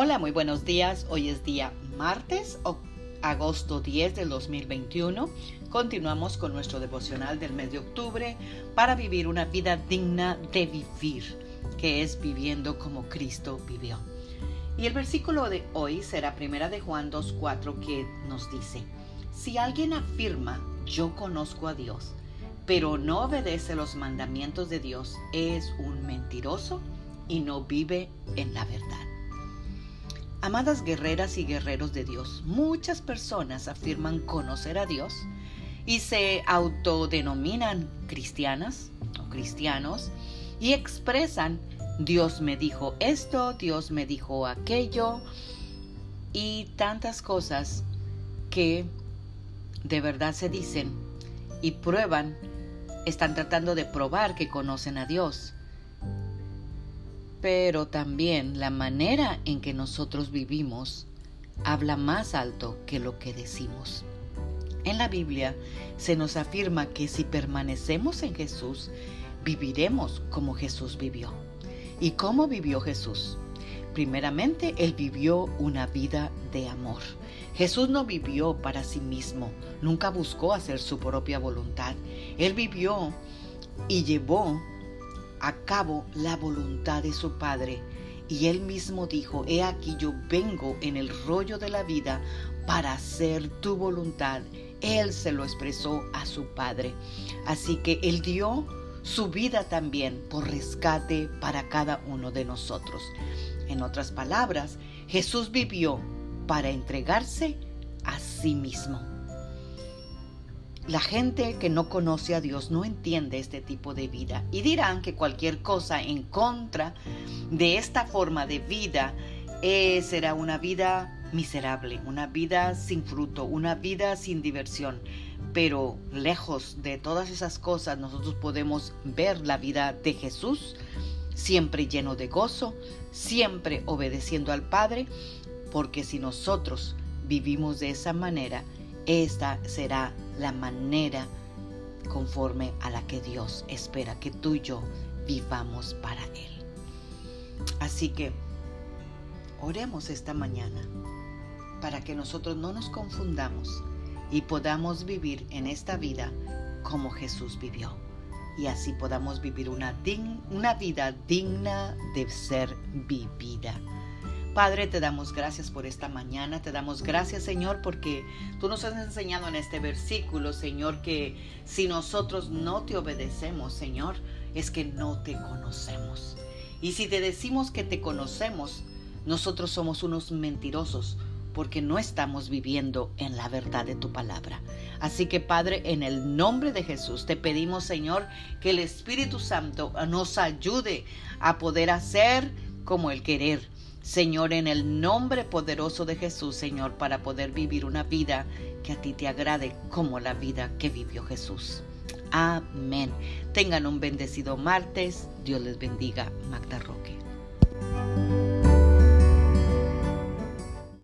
Hola, muy buenos días. Hoy es día martes, agosto 10 del 2021. Continuamos con nuestro devocional del mes de octubre para vivir una vida digna de vivir, que es viviendo como Cristo vivió. Y el versículo de hoy será primera de Juan 2.4 que nos dice, si alguien afirma yo conozco a Dios, pero no obedece los mandamientos de Dios, es un mentiroso y no vive en la verdad. Amadas guerreras y guerreros de Dios, muchas personas afirman conocer a Dios y se autodenominan cristianas o cristianos y expresan Dios me dijo esto, Dios me dijo aquello y tantas cosas que de verdad se dicen y prueban, están tratando de probar que conocen a Dios pero también la manera en que nosotros vivimos habla más alto que lo que decimos. En la Biblia se nos afirma que si permanecemos en Jesús, viviremos como Jesús vivió. ¿Y cómo vivió Jesús? Primeramente, Él vivió una vida de amor. Jesús no vivió para sí mismo, nunca buscó hacer su propia voluntad. Él vivió y llevó a cabo la voluntad de su Padre. Y él mismo dijo, he aquí yo vengo en el rollo de la vida para hacer tu voluntad. Él se lo expresó a su Padre. Así que él dio su vida también por rescate para cada uno de nosotros. En otras palabras, Jesús vivió para entregarse a sí mismo. La gente que no conoce a Dios no entiende este tipo de vida y dirán que cualquier cosa en contra de esta forma de vida eh, será una vida miserable, una vida sin fruto, una vida sin diversión. Pero lejos de todas esas cosas nosotros podemos ver la vida de Jesús siempre lleno de gozo, siempre obedeciendo al Padre, porque si nosotros vivimos de esa manera, esta será la manera conforme a la que Dios espera que tú y yo vivamos para Él. Así que oremos esta mañana para que nosotros no nos confundamos y podamos vivir en esta vida como Jesús vivió. Y así podamos vivir una, una vida digna de ser vivida. Padre, te damos gracias por esta mañana, te damos gracias Señor porque tú nos has enseñado en este versículo, Señor, que si nosotros no te obedecemos, Señor, es que no te conocemos. Y si te decimos que te conocemos, nosotros somos unos mentirosos porque no estamos viviendo en la verdad de tu palabra. Así que Padre, en el nombre de Jesús, te pedimos Señor que el Espíritu Santo nos ayude a poder hacer como el querer Señor, en el nombre poderoso de Jesús, Señor, para poder vivir una vida que a ti te agrade como la vida que vivió Jesús. Amén. Tengan un bendecido martes. Dios les bendiga. Magda Roque.